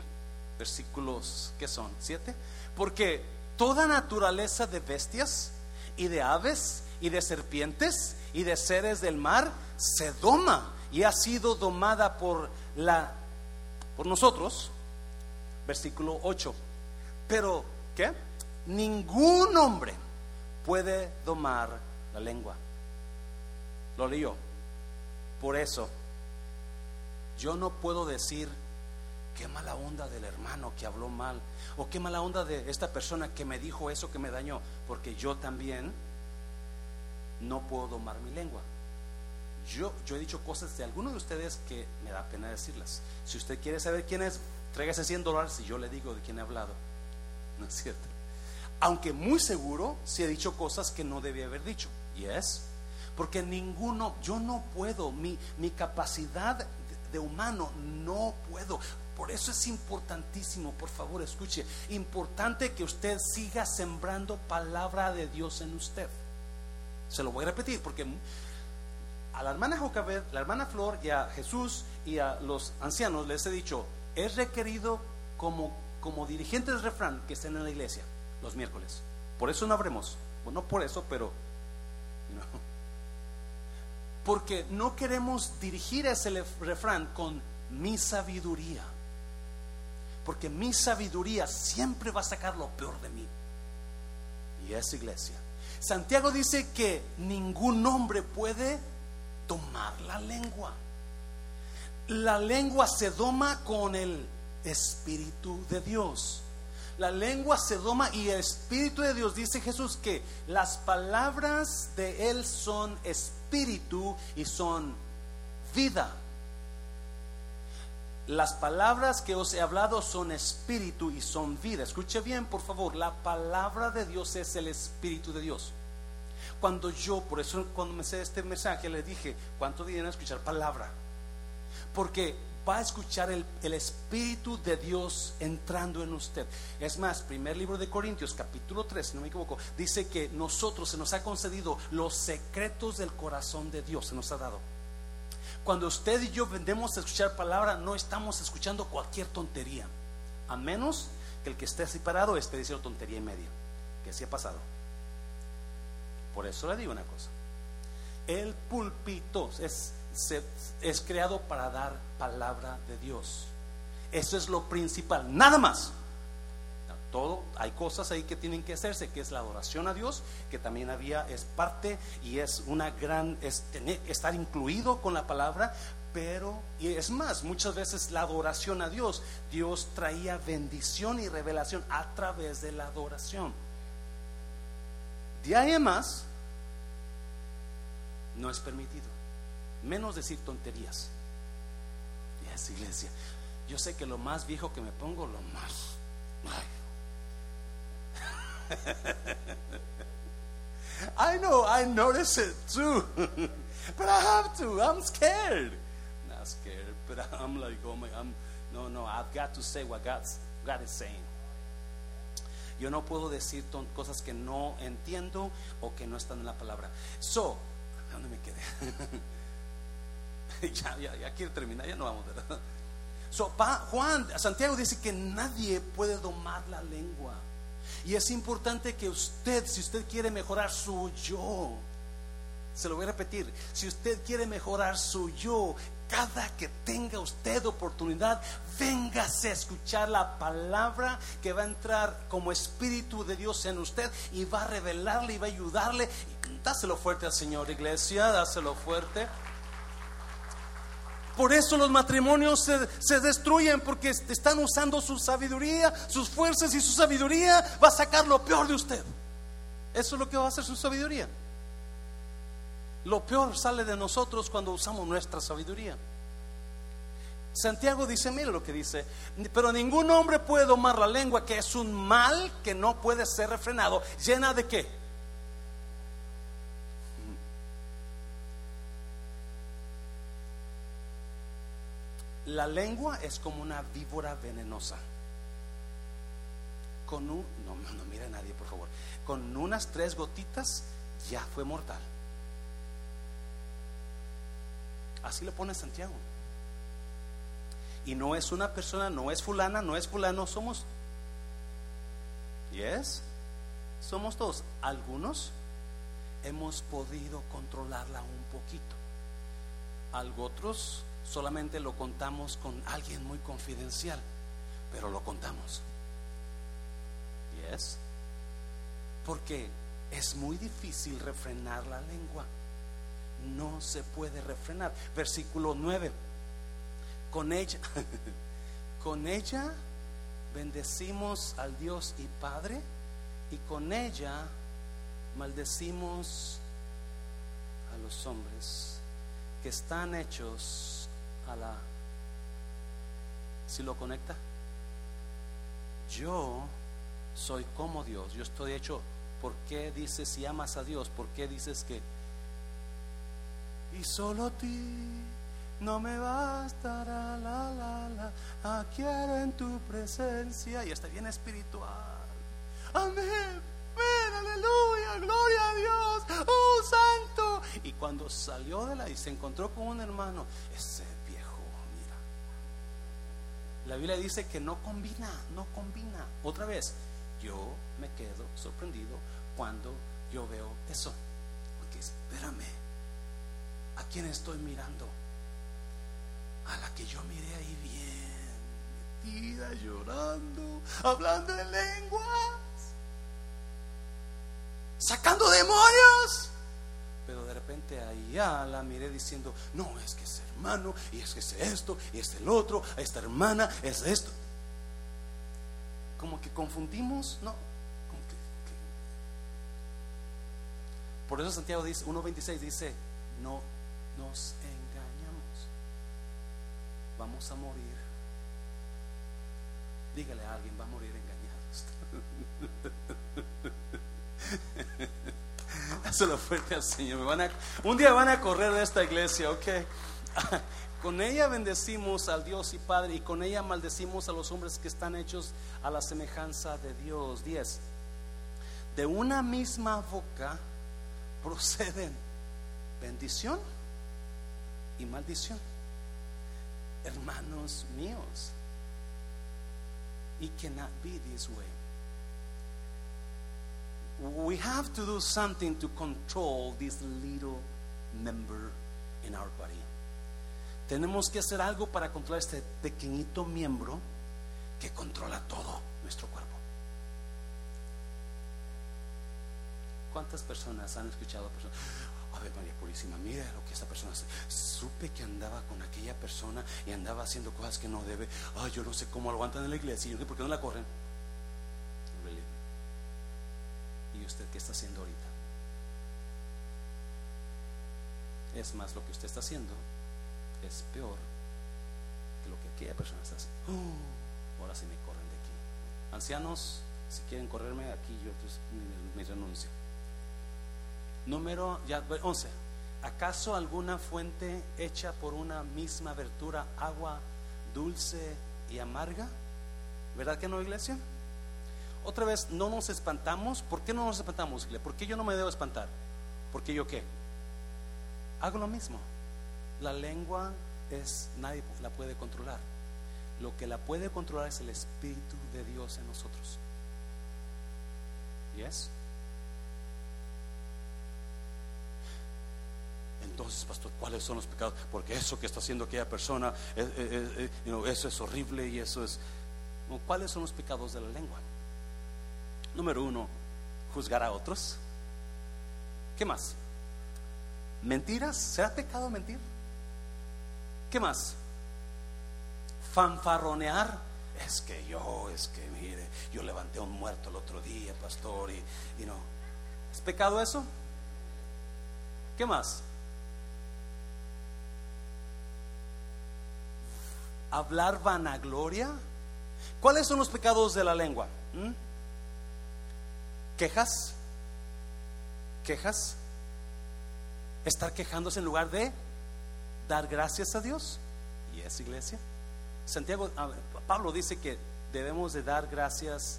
versículos que son siete. Porque toda naturaleza de bestias y de aves y de serpientes y de seres del mar se doma y ha sido domada por la por nosotros. Versículo 8. Pero ¿qué? Ningún hombre puede domar la lengua lo leyó. Por eso, yo no puedo decir qué mala onda del hermano que habló mal o qué mala onda de esta persona que me dijo eso que me dañó, porque yo también no puedo domar mi lengua. Yo, he dicho cosas de algunos de ustedes que me da pena decirlas. Si usted quiere saber quién es, tráigase 100 dólares y yo le digo de quién he hablado. No es cierto. Aunque muy seguro si he dicho cosas que no debía haber dicho. Y es porque ninguno, yo no puedo, mi, mi capacidad humano no puedo. Por eso es importantísimo, por favor, escuche, importante que usted siga sembrando palabra de Dios en usted. Se lo voy a repetir porque a la hermana Jocabed, la hermana Flor y a Jesús y a los ancianos les he dicho, es requerido como, como dirigentes de refrán que estén en la iglesia los miércoles. Por eso no habremos, bueno, no por eso, pero porque no queremos dirigir ese refrán con mi sabiduría. Porque mi sabiduría siempre va a sacar lo peor de mí. Y es iglesia. Santiago dice que ningún hombre puede tomar la lengua. La lengua se doma con el Espíritu de Dios. La lengua se doma y el Espíritu de Dios dice Jesús que las palabras de Él son espíritu y son vida. Las palabras que os he hablado son espíritu y son vida. Escuche bien, por favor, la palabra de Dios es el espíritu de Dios. Cuando yo, por eso cuando me sé este mensaje, le dije, ¿cuánto dinero escuchar palabra? Porque va a escuchar el, Espíritu de Dios entrando en usted. Es más, primer libro de Corintios, capítulo 3, si no me equivoco, dice que nosotros se nos ha concedido los secretos del corazón de Dios, se nos ha dado. Cuando usted y yo vendemos a escuchar palabra, no estamos escuchando cualquier tontería, a menos que el que esté separado esté diciendo tontería y media, que así ha pasado. Por eso le digo una cosa. El púlpito es es creado para dar palabra de Dios. Eso es lo principal, nada más. Todo, hay cosas ahí que tienen que hacerse, que es la adoración a Dios, que también había, es parte y es una gran, es tener, estar incluido con la palabra, pero, y es más, muchas veces la adoración a Dios, Dios traía bendición y revelación a través de la adoración. De ahí no es permitido menos decir tonterías. Y es iglesia. Yo sé que lo más viejo que me pongo, lo más. I know, I notice it too. but I have to. I'm scared. Not scared, but I'm like, oh my, I'm, no, no, I've got to say what God's, God is saying. Yo no puedo decir cosas que no entiendo o que no están en la palabra. So, ¿dónde me quedé? ya, ya, ya quiero terminar, ya no vamos. So, Juan, Santiago dice que nadie puede domar la lengua. Y es importante que usted, si usted quiere mejorar su yo, se lo voy a repetir, si usted quiere mejorar su yo, cada que tenga usted oportunidad, véngase a escuchar la palabra que va a entrar como Espíritu de Dios en usted y va a revelarle y va a ayudarle. Dáselo fuerte al Señor, iglesia, dáselo fuerte. Por eso los matrimonios se, destruyen porque están usando su sabiduría, sus fuerzas y su sabiduría va a sacar lo peor de usted. Eso es lo que va a hacer su sabiduría. Lo peor sale de nosotros cuando usamos nuestra sabiduría. Santiago dice, mire lo que dice, pero ningún hombre puede domar la lengua, que es un mal que no puede ser refrenado. ¿Llena de qué? La lengua es como una víbora venenosa. Con un, no, no mira a nadie, por favor. Con unas tres gotitas ya fue mortal. Así lo pone Santiago. Y no es una persona, no es fulana, no es fulano, somos. ¿Yes? Somos todos. Algunos hemos podido controlarla un poquito. Algo otros solamente lo contamos con alguien muy confidencial, pero lo contamos. ¿Yes? Porque es muy difícil refrenar la lengua. No se puede refrenar. Versículo 9. Con ella, con ella bendecimos al Dios y Padre y con ella maldecimos a los hombres que están hechos a la... Si lo conecta, yo soy como Dios, yo estoy hecho, ¿por qué dices si amas a Dios? ¿Por qué dices que... Y solo ti no me bastará la la la, quiero en tu presencia y está bien espiritual. Amén. aleluya, gloria a Dios, oh santo. Y cuando salió de la y se encontró con un hermano, ese la Biblia dice que no combina, no combina. Otra vez, yo me quedo sorprendido cuando yo veo eso. Porque espérame, ¿a quién estoy mirando? A la que yo miré ahí bien, metida, llorando, hablando en lenguas, sacando demonios. Pero de repente allá la miré diciendo, no, es que y es que es esto, y es el otro, esta hermana, es esto. Como que confundimos, ¿no? Por eso Santiago dice, 1.26 dice, no nos engañamos, vamos a morir. Dígale a alguien, va a morir engañados. Hazlo fuerte al Señor. van a, un día van a correr de esta iglesia, ok. Con ella bendecimos al Dios y Padre y con ella maldecimos a los hombres que están hechos a la semejanza de Dios. 10. De una misma boca proceden bendición y maldición. Hermanos míos, it cannot be this way we have to do something to control this little member in our body. Tenemos que hacer algo para controlar este pequeñito miembro que controla todo nuestro cuerpo. ¿Cuántas personas han escuchado a personas? A ver, María Purísima, mira lo que esta persona hace. Supe que andaba con aquella persona y andaba haciendo cosas que no debe. Ay, yo no sé cómo aguantan en la iglesia. Yo ¿por qué no la corren? usted qué está haciendo ahorita. Es más, lo que usted está haciendo es peor que lo que aquella persona está haciendo. Uh, ahora sí me corren de aquí. Ancianos, si quieren correrme aquí, yo pues, me, renuncio. Número ya, 11. ¿Acaso alguna fuente hecha por una misma abertura, agua dulce y amarga? ¿Verdad que no, iglesia? otra vez, no nos espantamos. ¿Por qué no nos espantamos? ¿Por qué yo no me debo espantar? ¿Porque yo qué? Hago lo mismo. La lengua es, nadie la puede controlar. Lo que la puede controlar es el Espíritu de Dios en nosotros. ¿Yes? Entonces, pastor, ¿cuáles son los pecados? Porque eso que está haciendo aquella persona, eh, eh, eh, eso es horrible y eso es... ¿Cuáles son los pecados de la lengua? Número uno, juzgar a otros. ¿Qué más? Mentiras. ¿Será pecado mentir? ¿Qué más? Fanfarronear. Es que yo, es que mire, yo levanté a un muerto el otro día, pastor, y, y no. ¿Es pecado eso? ¿Qué más? Hablar vanagloria. ¿Cuáles son los pecados de la lengua? ¿Mm? ¿Quejas? ¿Quejas? Estar quejándose en lugar de dar gracias a Dios. ¿Y es iglesia? Santiago, Pablo dice que debemos de dar gracias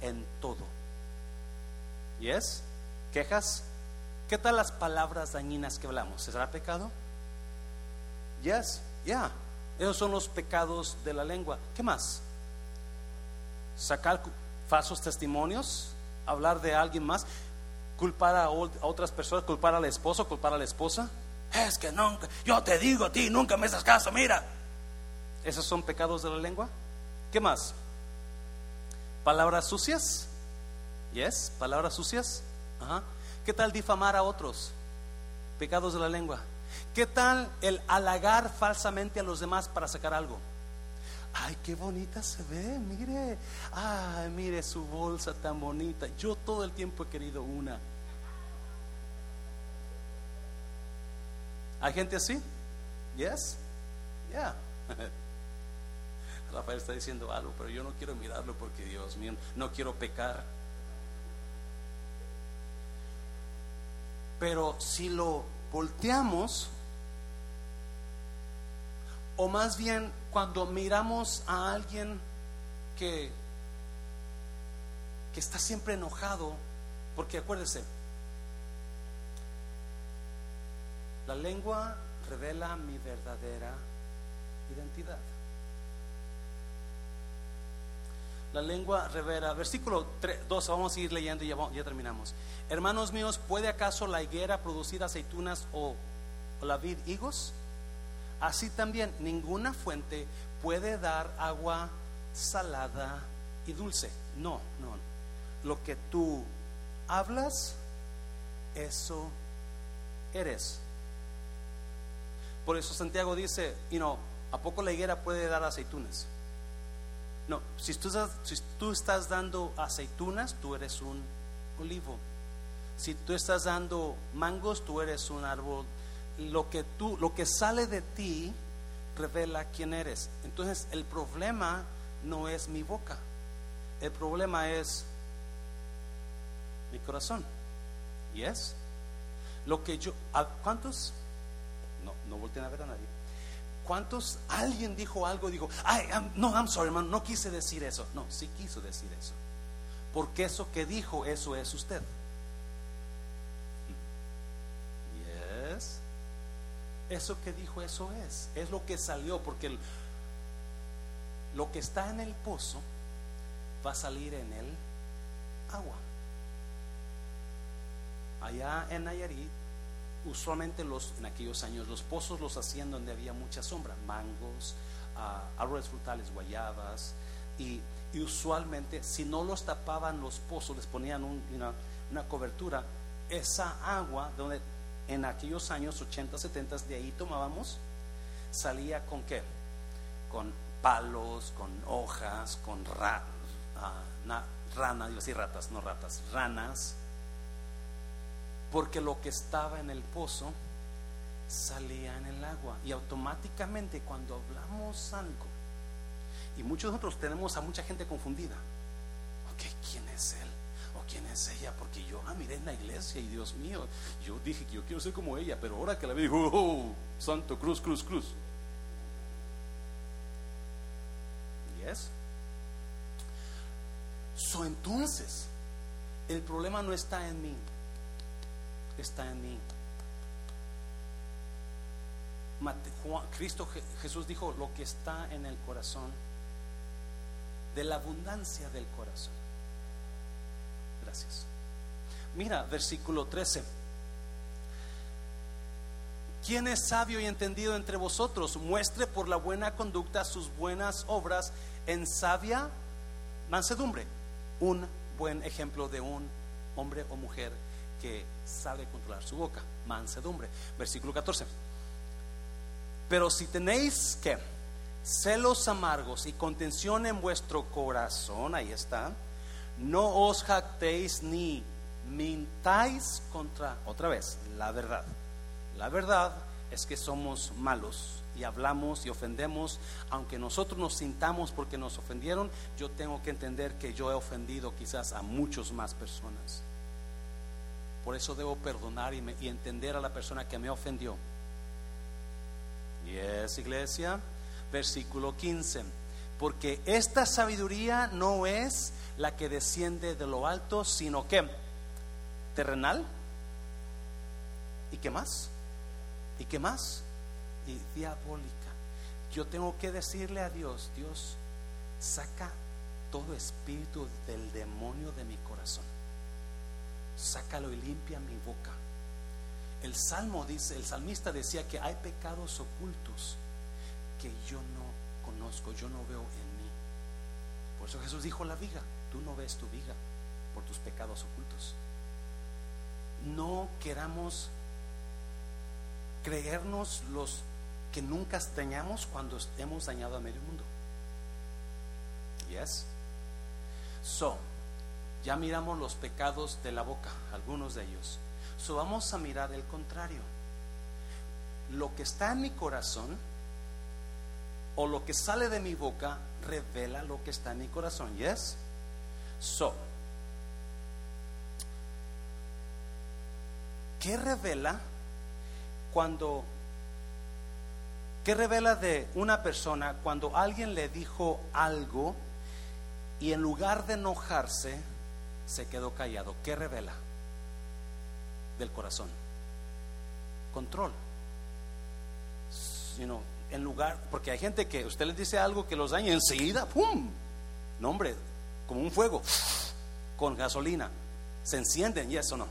en todo. ¿Y es? ¿Quejas? ¿Qué tal las palabras dañinas que hablamos? ¿Será pecado? Yes, ya. Esos son los pecados de la lengua. ¿Qué más? Sacar falsos testimonios, hablar de alguien más, culpar a, otras personas, culpar al esposo, culpar a la esposa. Es que nunca, yo te digo a ti, nunca me haces caso, mira. ¿Esos son pecados de la lengua? ¿Qué más? Palabras sucias. Yes, palabras sucias. ¿Qué tal difamar a otros? Pecados de la lengua. ¿Qué tal el halagar falsamente a los demás para sacar algo? Ay, qué bonita se ve, mire. Ay, mire su bolsa tan bonita. Yo todo el tiempo he querido una. ¿Hay gente así? Yes? Yeah. Rafael está diciendo algo, pero yo no quiero mirarlo porque Dios mío, no quiero pecar. Pero si lo volteamos, o más bien cuando miramos a alguien que, que está siempre enojado, porque acuérdese, la lengua revela mi verdadera identidad. La lengua revela, versículo 2, vamos a seguir leyendo y ya, ya, terminamos. Hermanos míos, ¿puede acaso la higuera producir aceitunas o, o la vid higos? Así también ninguna fuente puede dar agua salada y dulce. No, no. Lo que tú hablas, eso eres. Por eso Santiago dice, y no, ¿a poco la higuera puede dar aceitunas? No, si tú, si tú estás dando aceitunas, tú eres un olivo. Si tú estás dando mangos, tú eres un árbol lo que tú, lo que sale de ti revela quién eres. Entonces, el problema no es mi boca. El problema es mi corazón. ¿Y es? Lo que yo, ¿cuántos? No, no volteen a ver a nadie. ¿Cuántos? Alguien dijo algo, dijo, ay, no, I'm sorry, hermano, no quise decir eso. No, sí quiso decir eso. Porque eso que dijo, eso es usted. Eso que dijo, eso es. Es lo que salió, porque lo que está en el pozo va a salir en el agua. Allá en Nayarit, usualmente los, en aquellos años los pozos los hacían donde había mucha sombra, mangos, uh, árboles frutales, guayabas, y, usualmente si no los tapaban los pozos, les ponían una, una cobertura, esa agua donde en aquellos años 80, 70, de ahí tomábamos, salía con qué? Con palos, con hojas, con ra, uh, ranas, yo ratas, no ratas, ranas, porque lo que estaba en el pozo salía en el agua y automáticamente cuando hablamos algo, y muchos de nosotros tenemos a mucha gente confundida, ok, ¿quién es él? ¿quién es ella? Porque yo la ah, miré en la iglesia y Dios mío, yo dije que yo quiero ser como ella, pero ahora que la vi, dijo, oh, santo, cruz, cruz, cruz. ¿Y es? So, entonces, el problema no está en mí, está en mí. Cristo Jesús dijo lo que está en el corazón, de la abundancia del corazón. Gracias. Mira, versículo 13. ¿Quién es sabio y entendido entre vosotros? Muestre por la buena conducta sus buenas obras en sabia mansedumbre. Un buen ejemplo de un hombre o mujer sabe controlar su boca. Mansedumbre. Versículo 14. Pero si tenéis que celos amargos y contención en vuestro corazón, ahí está, no os jactéis ni mintáis contra, otra vez, la verdad. La verdad es que somos malos y hablamos y ofendemos, aunque nosotros nos sintamos porque nos ofendieron, yo tengo que entender que yo he ofendido quizás a muchas más personas. Por eso debo perdonar y, entender a la persona que me ofendió y es iglesia, versículo 15. Porque esta sabiduría no es la que desciende de lo alto, sino que terrenal. ¿Y qué más? ¿Y qué más? Y diabólica. Yo tengo que decirle a Dios, Dios, saca todo espíritu del demonio de mi corazón. Sácalo y limpia mi boca el salmo dice, el salmista decía que hay pecados ocultos que yo no conozco, yo no veo en mí. Por eso Jesús dijo la viga, tú no ves tu viga por tus pecados ocultos. No queramos creernos los que nunca dañamos cuando hemos dañado a medio mundo. Yes. So, ya miramos los pecados de la boca, algunos de ellos. So vamos a mirar el contrario. Lo que está en mi corazón o lo que sale de mi boca revela lo que está en mi corazón. Yes? So, ¿qué revela cuando ¿Qué revela de una persona cuando alguien le dijo algo y en lugar de enojarse se quedó callado? ¿Qué revela? del corazón. Control. You en lugar, porque hay gente que usted les dice algo que los daña enseguida, ¡pum! No, hombre, como un fuego, con gasolina. Se encienden, y eso no.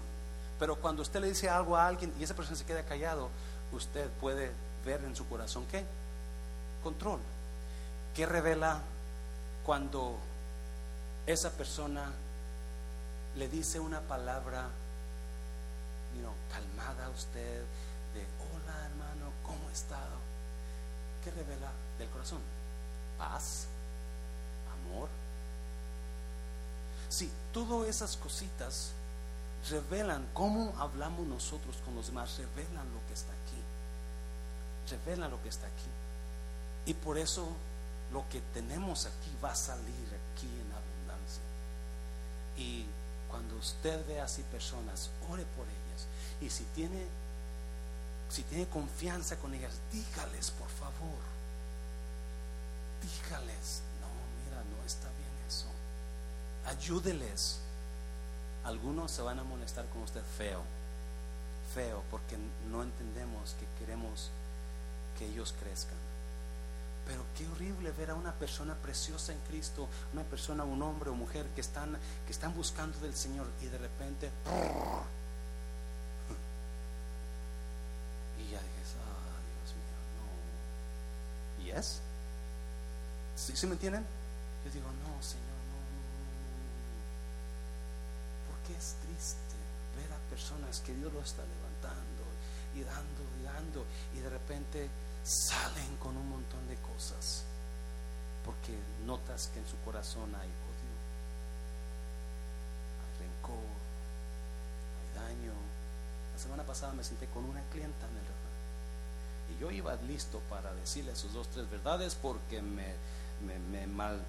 Pero cuando usted le dice algo a alguien y esa persona se queda callado, usted puede ver en su corazón qué? Control. ¿Qué revela cuando esa persona le dice una palabra calmada usted, de hola hermano, ¿cómo ha estado? ¿Qué revela del corazón? Paz, amor. Sí, todas esas cositas revelan cómo hablamos nosotros con los demás, revelan lo que está aquí, revelan lo que está aquí. Y por eso lo que tenemos aquí va a salir aquí en abundancia. Y cuando usted ve así personas, ore por ellas. Y si tiene, si tiene confianza con ellas, dígales, por favor. Dígales, no, mira, no está bien eso. Ayúdeles. Algunos se van a molestar con usted feo, feo, porque no entendemos que queremos que ellos crezcan. Pero qué horrible ver a una persona preciosa en Cristo, una persona, un hombre o mujer que están, que están buscando del Señor y de repente y ya dices, ah, Dios mío, no. ¿Y es? ¿Sí, me entienden? Yo digo, no, Señor, no, Porque es triste ver a personas que Dios lo está levantando y dando y dando y de repente salen con un montón de cosas porque notas que en su corazón hay odio, hay rencor, hay daño. La semana pasada me senté con una clienta en el y yo iba listo para decirle sus dos, tres verdades porque me, me, mal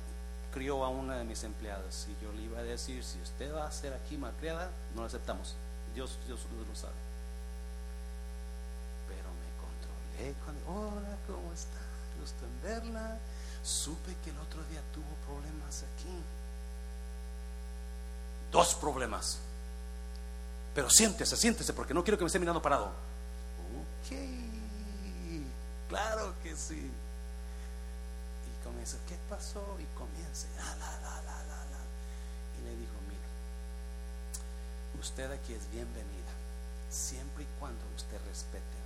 crió a una de mis empleadas y yo le iba a decir, si usted va a ser aquí malcriada, no lo aceptamos. Dios, Dios lo sabe. Hola, ¿cómo está? Gusto en verla. Supe que el otro día tuvo problemas aquí. dos problemas. Pero siéntese, siéntese, porque no quiero que me esté mirando parado. Ok, claro que sí. Y comienza, ¿qué pasó? Y comienza, la, la, la, la, la. Y le digo, mira, usted aquí es bienvenida, siempre y cuando usted respete.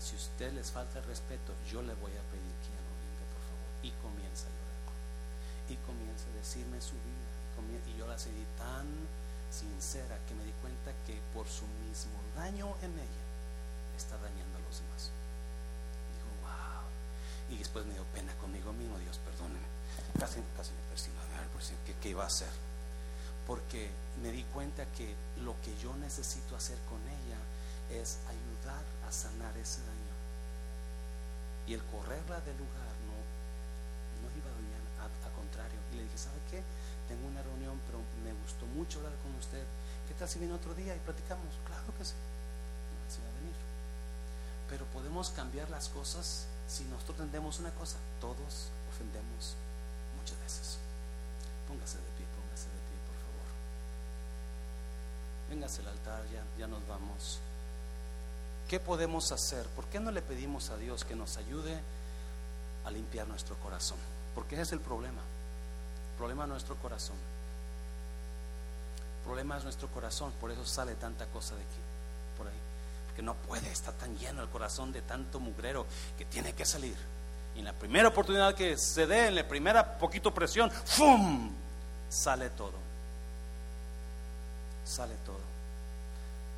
Si usted les falta el respeto, yo le voy a pedir que ya no venga, por favor. Y comienza a llorar. Y comienza a decirme su vida. Y yo la seguí tan sincera que me di cuenta que por su mismo daño en ella está dañando a los demás. Dijo, wow. Y después me dio pena conmigo mismo, Dios, perdóneme. Casi, casi me persino, ¿qué, ¿qué iba a hacer? Porque me di cuenta que lo que yo necesito hacer con ella es ayudar sanar ese daño. Y el correrla del lugar no, no iba a dañar, a contrario. Y le dije, ¿sabe qué? tengo una reunión, pero me gustó mucho hablar con usted. ¿Qué tal si viene otro día y platicamos? Claro que sí. No va a venir. Pero podemos cambiar las cosas si nosotros entendemos una cosa. Todos ofendemos muchas veces. Póngase de pie, póngase de pie, por favor. Véngase al altar, ya, ya nos vamos. ¿Qué podemos hacer? ¿Por qué no le pedimos a Dios que nos ayude a limpiar nuestro corazón? Porque ese es el problema problema es nuestro corazón. El problema es nuestro corazón, por eso sale tanta cosa de aquí, por ahí. Porque no puede, estar tan lleno el corazón de tanto mugrero que tiene que salir. Y en la primera oportunidad que se dé, en la primera poquito presión, ¡fum! Sale todo. Sale todo.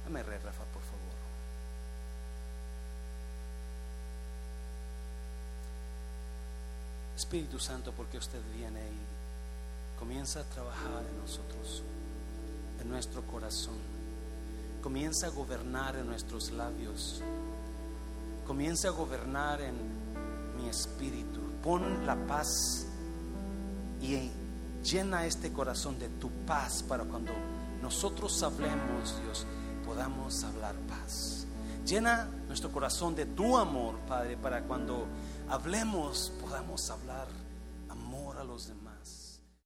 Dame re, Rafa, por favor. Espíritu Santo, porque usted viene y comienza a trabajar en nosotros, en nuestro corazón. Comienza a gobernar en nuestros labios. Comienza a gobernar en mi espíritu. Pon la paz y llena este corazón de tu paz para cuando nosotros hablemos, Dios, podamos hablar paz. Llena nuestro corazón de tu amor, Padre, para cuando hablemos podamos hablar amor a los demás.